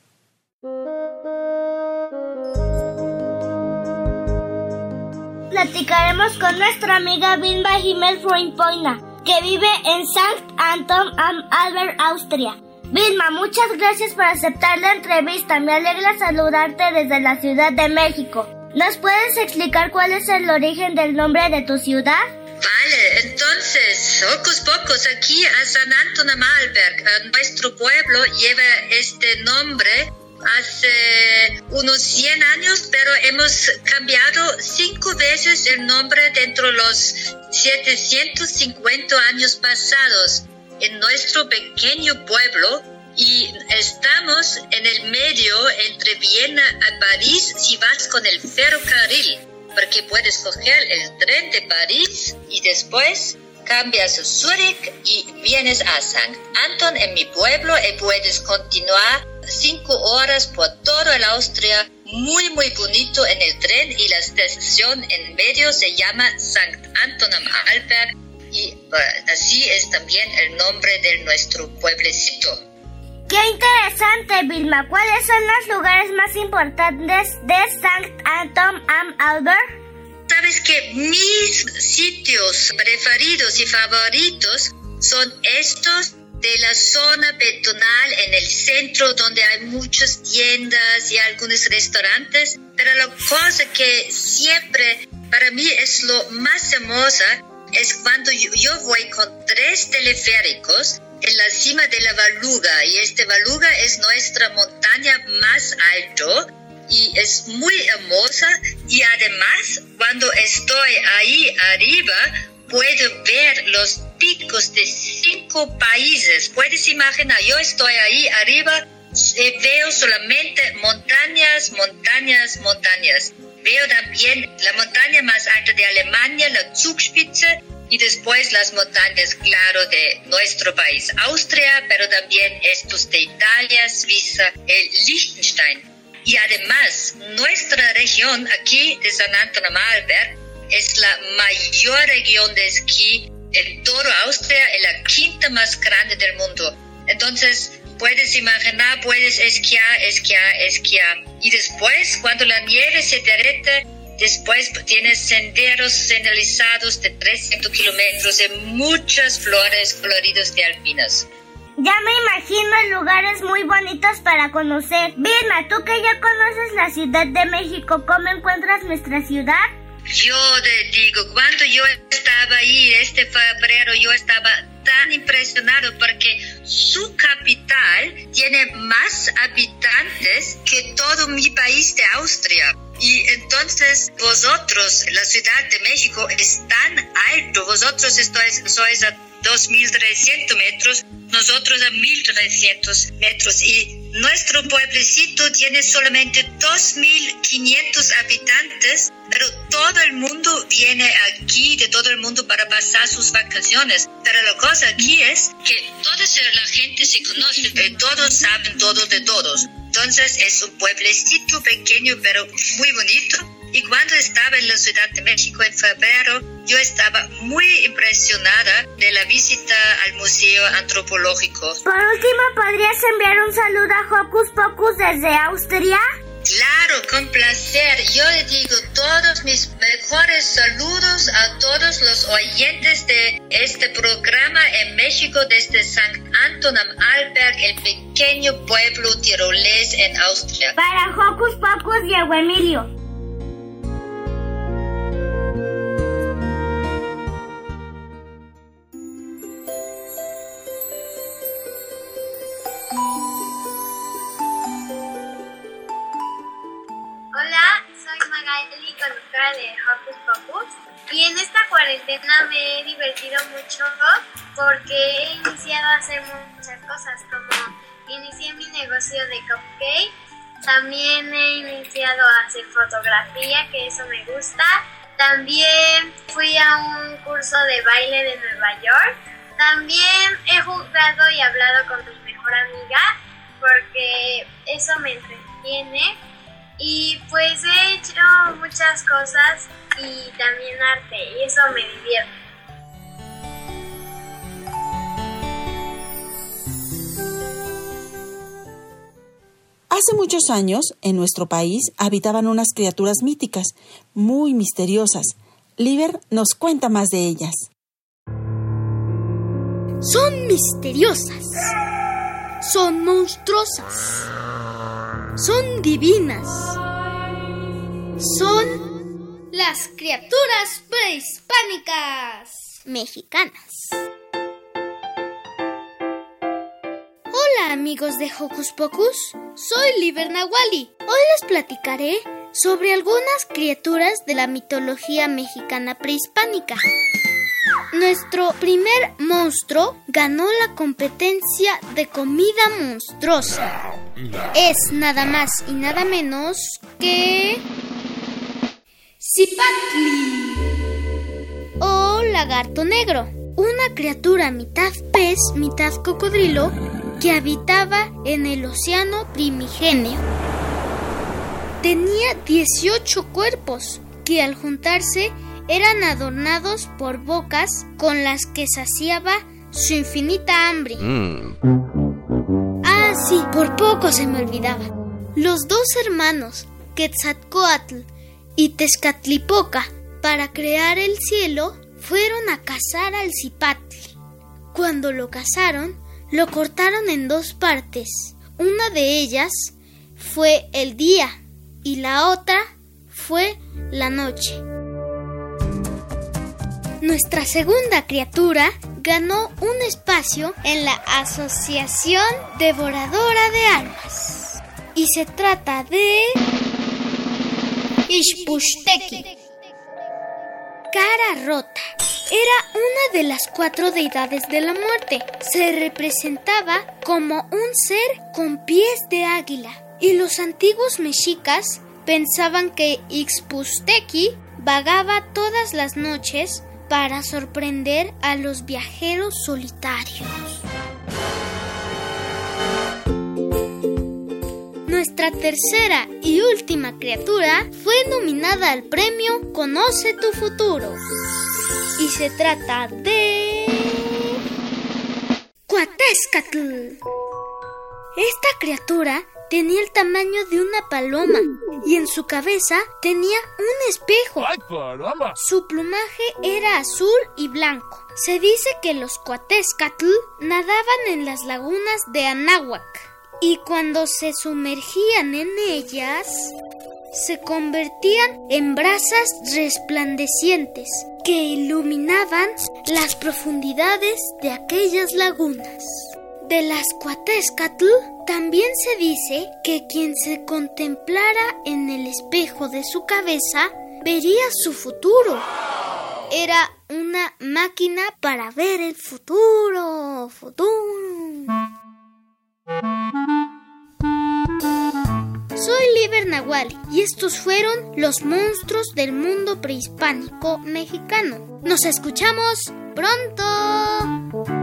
Platicaremos con nuestra amiga Vilma Himmel Freundpoina, que vive en St. Anton am Albert, Austria. Vilma, muchas gracias por aceptar la entrevista. Me alegra saludarte desde la Ciudad de México. ¿Nos puedes explicar cuál es el origen del nombre de tu ciudad? Vale, entonces, Hocus Pocus, aquí a San Anton Malberg, nuestro pueblo lleva este nombre hace unos 100 años, pero hemos cambiado cinco veces el nombre dentro de los 750 años pasados en nuestro pequeño pueblo y estamos en el medio entre Viena y París si vas con el ferrocarril, porque puedes coger el tren de París y después cambias a Zurich y vienes a San Anton en mi pueblo y puedes continuar cinco horas por todo el Austria muy muy bonito en el tren y la estación en medio se llama Sankt Anton am Arlberg y eh, así es también el nombre de nuestro pueblecito. ¡Qué interesante, Vilma! ¿Cuáles son los lugares más importantes de Sankt Anton am Albert? Sabes que mis sitios preferidos y favoritos son estos de la zona peatonal en el centro donde hay muchas tiendas y algunos restaurantes, pero la cosa que siempre para mí es lo más hermosa es cuando yo, voy con tres teleféricos en la cima de la Valuga y este Valuga es nuestra montaña más alto y es muy hermosa y además cuando estoy ahí arriba puedo ver los picos de cinco países. Puedes imaginar, yo estoy ahí arriba, eh, veo solamente montañas, montañas, montañas. Veo también la montaña más alta de Alemania, la Zugspitze, y después las montañas, claro, de nuestro país, Austria, pero también estos de Italia, Suiza, el Liechtenstein. Y además, nuestra región aquí de San Antonio Malberg es la mayor región de esquí en toda Austria, es la quinta más grande del mundo. Entonces, puedes imaginar, puedes esquiar, esquiar, esquiar. Y después, cuando la nieve se derrite, Después tienes senderos señalizados de 300 kilómetros y muchas flores coloridas de alpinas. Ya me imagino lugares muy bonitos para conocer. Vilma, tú que ya conoces la Ciudad de México, ¿cómo encuentras nuestra ciudad? Yo te digo, cuando yo estaba ahí este febrero, yo estaba tan impresionado porque su capital tiene más habitantes que todo mi país de Austria. Y entonces vosotros, la Ciudad de México es tan alto, vosotros sois, sois a 2.300 metros, nosotros a 1.300 metros. Y nuestro pueblecito tiene solamente 2.500 habitantes, pero todo el mundo viene aquí, de todo el mundo, para pasar sus vacaciones. Pero la cosa aquí es que toda la gente se conoce, y todos saben todos de todos. Entonces es un pueblecito pequeño pero muy bonito. Y cuando estaba en la Ciudad de México en febrero, yo estaba muy impresionada de la visita al Museo Antropológico. Por último, ¿podrías enviar un saludo a Hocus Pocus desde Austria? Claro, con placer. Yo le digo todos mis mejores saludos a todos los oyentes de este programa en México desde San Anton am Arlberg, el pequeño pueblo tirolés en Austria. Para Hocus Pocus, Diego Emilio. Conductora de Hocus Pocus. Y en esta cuarentena me he divertido mucho porque he iniciado a hacer muchas cosas, como inicié mi negocio de cupcake, también he iniciado a hacer fotografía, que eso me gusta, también fui a un curso de baile de Nueva York, también he jugado y hablado con mi mejor amiga porque eso me entretiene y pues he hecho muchas cosas y también arte y eso me divierte. Hace muchos años, en nuestro país, habitaban unas criaturas míticas, muy misteriosas. Liber nos cuenta más de ellas. Son misteriosas. Son monstruosas. Son divinas. Son las criaturas prehispánicas mexicanas. Hola amigos de Hocus Pocus, soy Liber Nahuali. Hoy les platicaré sobre algunas criaturas de la mitología mexicana prehispánica. Nuestro primer monstruo ganó la competencia de comida monstruosa. Es nada más y nada menos que... Zipatli o lagarto negro, una criatura mitad pez, mitad cocodrilo, que habitaba en el océano primigenio. tenía 18 cuerpos que al juntarse eran adornados por bocas con las que saciaba su infinita hambre. Ah, sí, por poco se me olvidaba. Los dos hermanos, Quetzalcoatl y Tezcatlipoca, para crear el cielo, fueron a cazar al Zipatl. Cuando lo cazaron, lo cortaron en dos partes. Una de ellas fue el día y la otra fue la noche. Nuestra segunda criatura ganó un espacio en la Asociación Devoradora de Almas. Y se trata de... Ishpushteki. Cara rota. Era una de las cuatro deidades de la muerte. Se representaba como un ser con pies de águila. Y los antiguos mexicas pensaban que Ixpusteki vagaba todas las noches para sorprender a los viajeros solitarios. Nuestra tercera y última criatura fue nominada al premio Conoce tu futuro. Y se trata de... Cuatescatl. Esta criatura tenía el tamaño de una paloma y en su cabeza tenía un espejo. Su plumaje era azul y blanco. Se dice que los Cuatescatl nadaban en las lagunas de Anáhuac y cuando se sumergían en ellas se convertían en brasas resplandecientes que iluminaban las profundidades de aquellas lagunas. De las Cuatescatl también se dice que quien se contemplara en el espejo de su cabeza vería su futuro. Era una máquina para ver el futuro. Futuro. Soy Liber Nahual y estos fueron los monstruos del mundo prehispánico mexicano. Nos escuchamos pronto.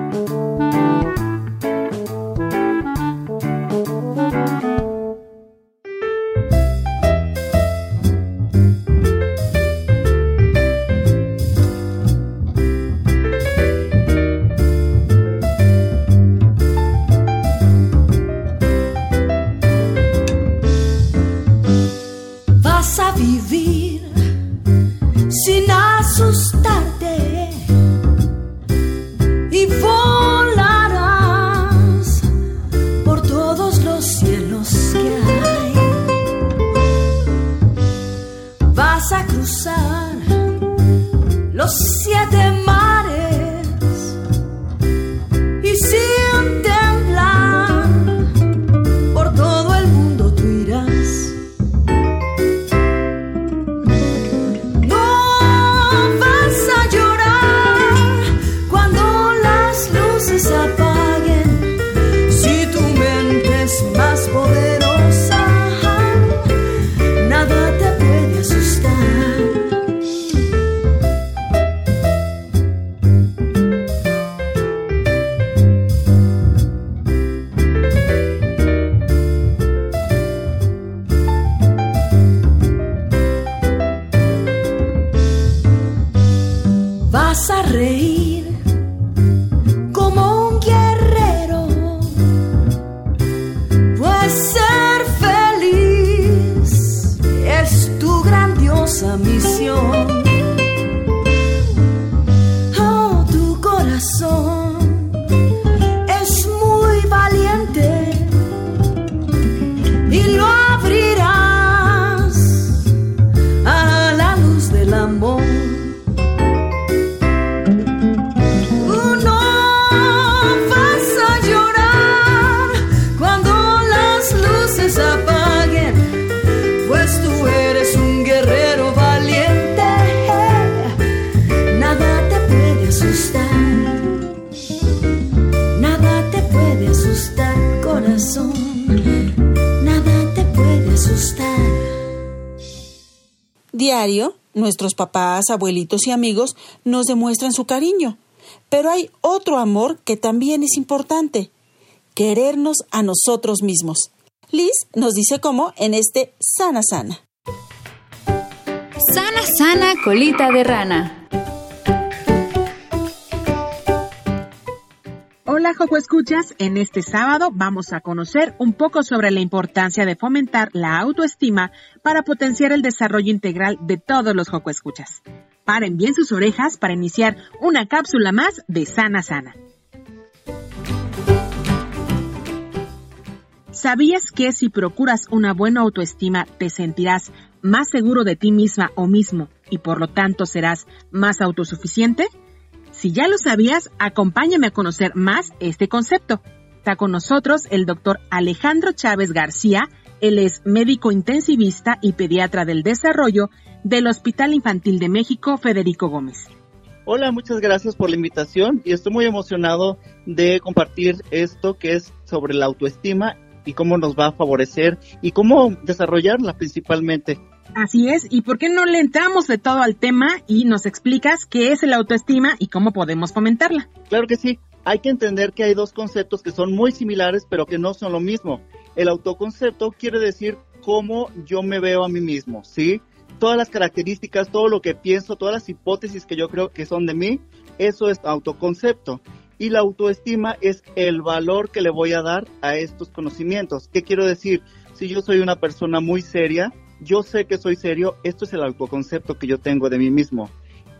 Diario, nuestros papás, abuelitos y amigos nos demuestran su cariño. Pero hay otro amor que también es importante, querernos a nosotros mismos. Liz nos dice cómo en este Sana Sana. Sana Sana Colita de Rana. Hola Joco Escuchas, en este sábado vamos a conocer un poco sobre la importancia de fomentar la autoestima para potenciar el desarrollo integral de todos los Joco Escuchas. Paren bien sus orejas para iniciar una cápsula más de Sana Sana. ¿Sabías que si procuras una buena autoestima te sentirás más seguro de ti misma o mismo y por lo tanto serás más autosuficiente? Si ya lo sabías, acompáñame a conocer más este concepto. Está con nosotros el doctor Alejandro Chávez García. Él es médico intensivista y pediatra del desarrollo del Hospital Infantil de México Federico Gómez. Hola, muchas gracias por la invitación y estoy muy emocionado de compartir esto que es sobre la autoestima y cómo nos va a favorecer y cómo desarrollarla principalmente. Así es, ¿y por qué no le entramos de todo al tema y nos explicas qué es la autoestima y cómo podemos fomentarla? Claro que sí, hay que entender que hay dos conceptos que son muy similares pero que no son lo mismo. El autoconcepto quiere decir cómo yo me veo a mí mismo, ¿sí? Todas las características, todo lo que pienso, todas las hipótesis que yo creo que son de mí, eso es autoconcepto. Y la autoestima es el valor que le voy a dar a estos conocimientos. ¿Qué quiero decir? Si yo soy una persona muy seria, yo sé que soy serio, esto es el autoconcepto que yo tengo de mí mismo.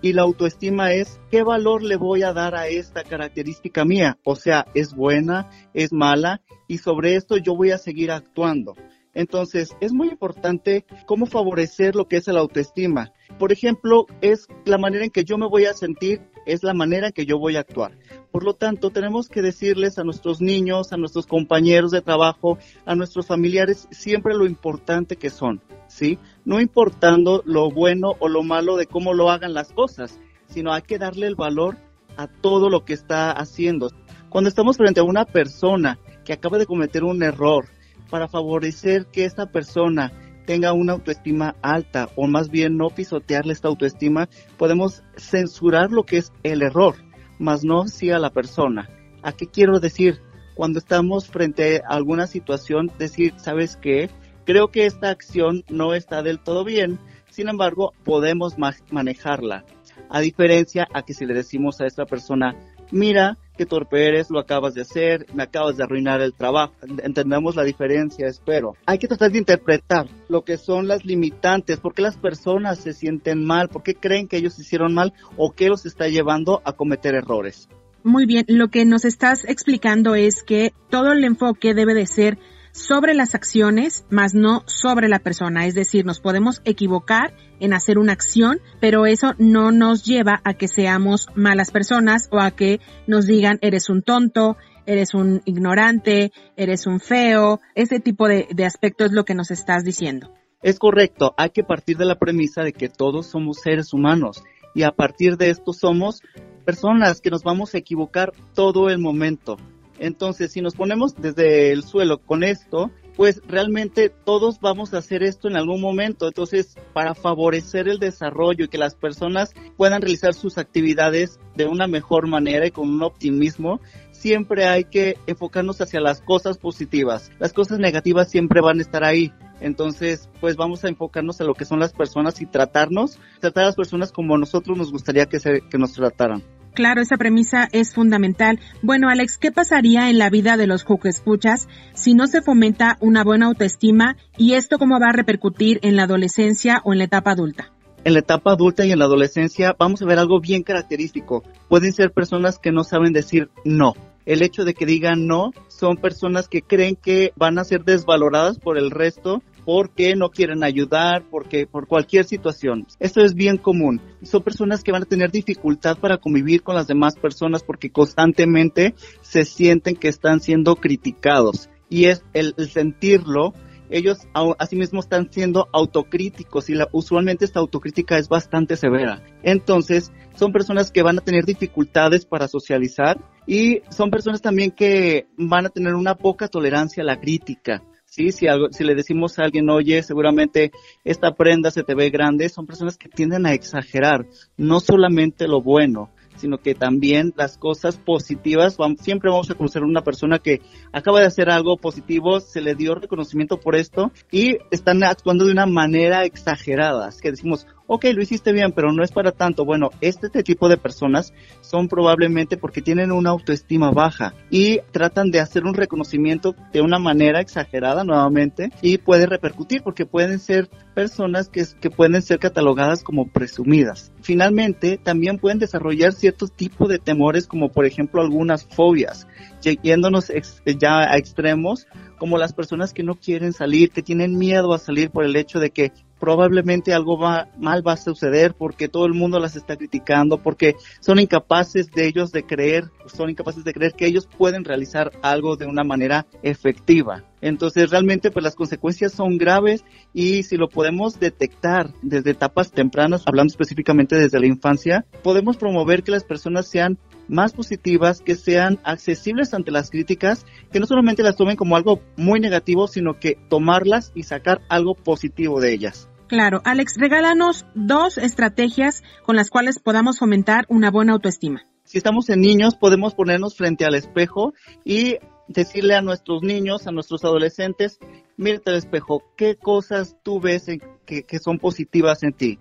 Y la autoestima es qué valor le voy a dar a esta característica mía. O sea, es buena, es mala y sobre esto yo voy a seguir actuando. Entonces, es muy importante cómo favorecer lo que es la autoestima. Por ejemplo, es la manera en que yo me voy a sentir, es la manera que yo voy a actuar. Por lo tanto, tenemos que decirles a nuestros niños, a nuestros compañeros de trabajo, a nuestros familiares, siempre lo importante que son, ¿sí? No importando lo bueno o lo malo de cómo lo hagan las cosas, sino hay que darle el valor a todo lo que está haciendo. Cuando estamos frente a una persona que acaba de cometer un error, para favorecer que esta persona tenga una autoestima alta o más bien no pisotearle esta autoestima, podemos censurar lo que es el error, más no si a la persona. ¿A qué quiero decir? Cuando estamos frente a alguna situación, decir, ¿sabes qué? Creo que esta acción no está del todo bien, sin embargo, podemos manejarla. A diferencia a que si le decimos a esta persona, mira, qué torpe eres, lo acabas de hacer, me acabas de arruinar el trabajo. Entendemos la diferencia, espero. Hay que tratar de interpretar lo que son las limitantes, por qué las personas se sienten mal, por qué creen que ellos hicieron mal o qué los está llevando a cometer errores. Muy bien, lo que nos estás explicando es que todo el enfoque debe de ser sobre las acciones, más no sobre la persona. Es decir, nos podemos equivocar en hacer una acción, pero eso no nos lleva a que seamos malas personas o a que nos digan eres un tonto, eres un ignorante, eres un feo. Ese tipo de, de aspecto es lo que nos estás diciendo. Es correcto, hay que partir de la premisa de que todos somos seres humanos y a partir de esto somos personas que nos vamos a equivocar todo el momento. Entonces, si nos ponemos desde el suelo con esto, pues realmente todos vamos a hacer esto en algún momento. Entonces, para favorecer el desarrollo y que las personas puedan realizar sus actividades de una mejor manera y con un optimismo, siempre hay que enfocarnos hacia las cosas positivas. Las cosas negativas siempre van a estar ahí. Entonces, pues vamos a enfocarnos en lo que son las personas y tratarnos, tratar a las personas como nosotros nos gustaría que, se, que nos trataran. Claro, esa premisa es fundamental. Bueno, Alex, ¿qué pasaría en la vida de los escuchas si no se fomenta una buena autoestima y esto cómo va a repercutir en la adolescencia o en la etapa adulta? En la etapa adulta y en la adolescencia vamos a ver algo bien característico. Pueden ser personas que no saben decir no. El hecho de que digan no son personas que creen que van a ser desvaloradas por el resto porque no quieren ayudar, porque por cualquier situación. Esto es bien común. Son personas que van a tener dificultad para convivir con las demás personas porque constantemente se sienten que están siendo criticados. Y es el, sentirlo ellos asimismo están siendo autocríticos y la, usualmente esta autocrítica es bastante severa. Entonces, son personas que van a tener dificultades para socializar y son personas también que van a tener una poca tolerancia a la crítica. Sí, si, algo, si le decimos a alguien, oye, seguramente esta prenda se te ve grande, son personas que tienden a exagerar, no solamente lo bueno, sino que también las cosas positivas. Siempre vamos a conocer a una persona que acaba de hacer algo positivo, se le dio reconocimiento por esto y están actuando de una manera exagerada. Es que decimos, ok, lo hiciste bien, pero no es para tanto. Bueno, este, tipo de personas son probablemente porque tienen una autoestima baja y tratan de hacer un reconocimiento de una manera exagerada nuevamente y puede repercutir porque pueden ser personas que, que pueden ser catalogadas como presumidas. Finalmente, también pueden desarrollar ciertos tipos de temores como por ejemplo algunas fobias, yéndonos ya a extremos como las personas que no quieren salir, que tienen miedo a salir por el hecho de que probablemente algo va, mal va a suceder porque todo el mundo las está criticando, porque son incapaces de ellos de creer, son incapaces de creer que ellos pueden realizar algo de una manera efectiva. Entonces realmente pues las consecuencias son graves y si lo podemos detectar desde etapas tempranas, hablando específicamente desde la infancia, podemos promover que las personas sean más positivas, que sean accesibles ante las críticas, que no solamente las tomen como algo muy negativo, sino que tomarlas y sacar algo positivo de ellas. Claro, Alex, regálanos dos estrategias con las cuales podamos fomentar una buena autoestima. Si estamos en niños, podemos ponernos frente al espejo y decirle a nuestros niños, a nuestros adolescentes, mírate al espejo, ¿qué cosas tú ves que, que son positivas en ti?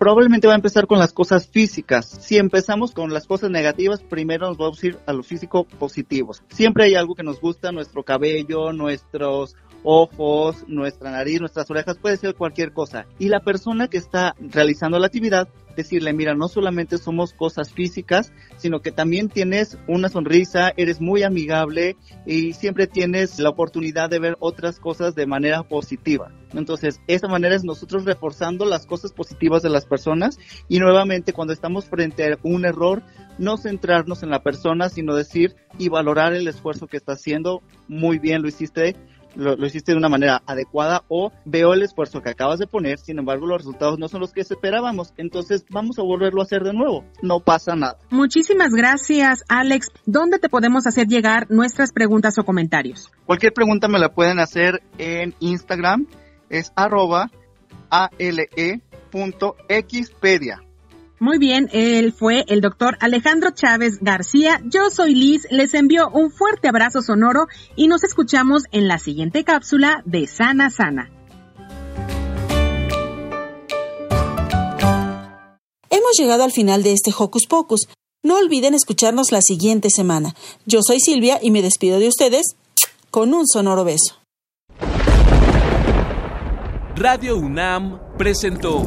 probablemente va a empezar con las cosas físicas. Si empezamos con las cosas negativas, primero nos vamos a ir a lo físico positivos. Siempre hay algo que nos gusta, nuestro cabello, nuestros ojos, nuestra nariz, nuestras orejas, puede ser cualquier cosa. Y la persona que está realizando la actividad, decirle, mira, no solamente somos cosas físicas, sino que también tienes una sonrisa, eres muy amigable y siempre tienes la oportunidad de ver otras cosas de manera positiva. Entonces, esa manera es nosotros reforzando las cosas positivas de las personas y nuevamente cuando estamos frente a un error, no centrarnos en la persona, sino decir y valorar el esfuerzo que está haciendo. Muy bien, lo hiciste lo, hiciste de una manera adecuada o veo el esfuerzo que acabas de poner, sin embargo los resultados no son los que esperábamos, entonces vamos a volverlo a hacer de nuevo, no pasa nada. Muchísimas gracias Alex, ¿dónde te podemos hacer llegar nuestras preguntas o comentarios? Cualquier pregunta me la pueden hacer en Instagram, es arroba ale.xpedia. Muy bien, él fue el doctor Alejandro Chávez García. Yo soy Liz, les envío un fuerte abrazo sonoro y nos escuchamos en la siguiente cápsula de Sana Sana. Hemos llegado al final de este Hocus Pocus. No olviden escucharnos la siguiente semana. Yo soy Silvia y me despido de ustedes con un sonoro beso. Radio UNAM presentó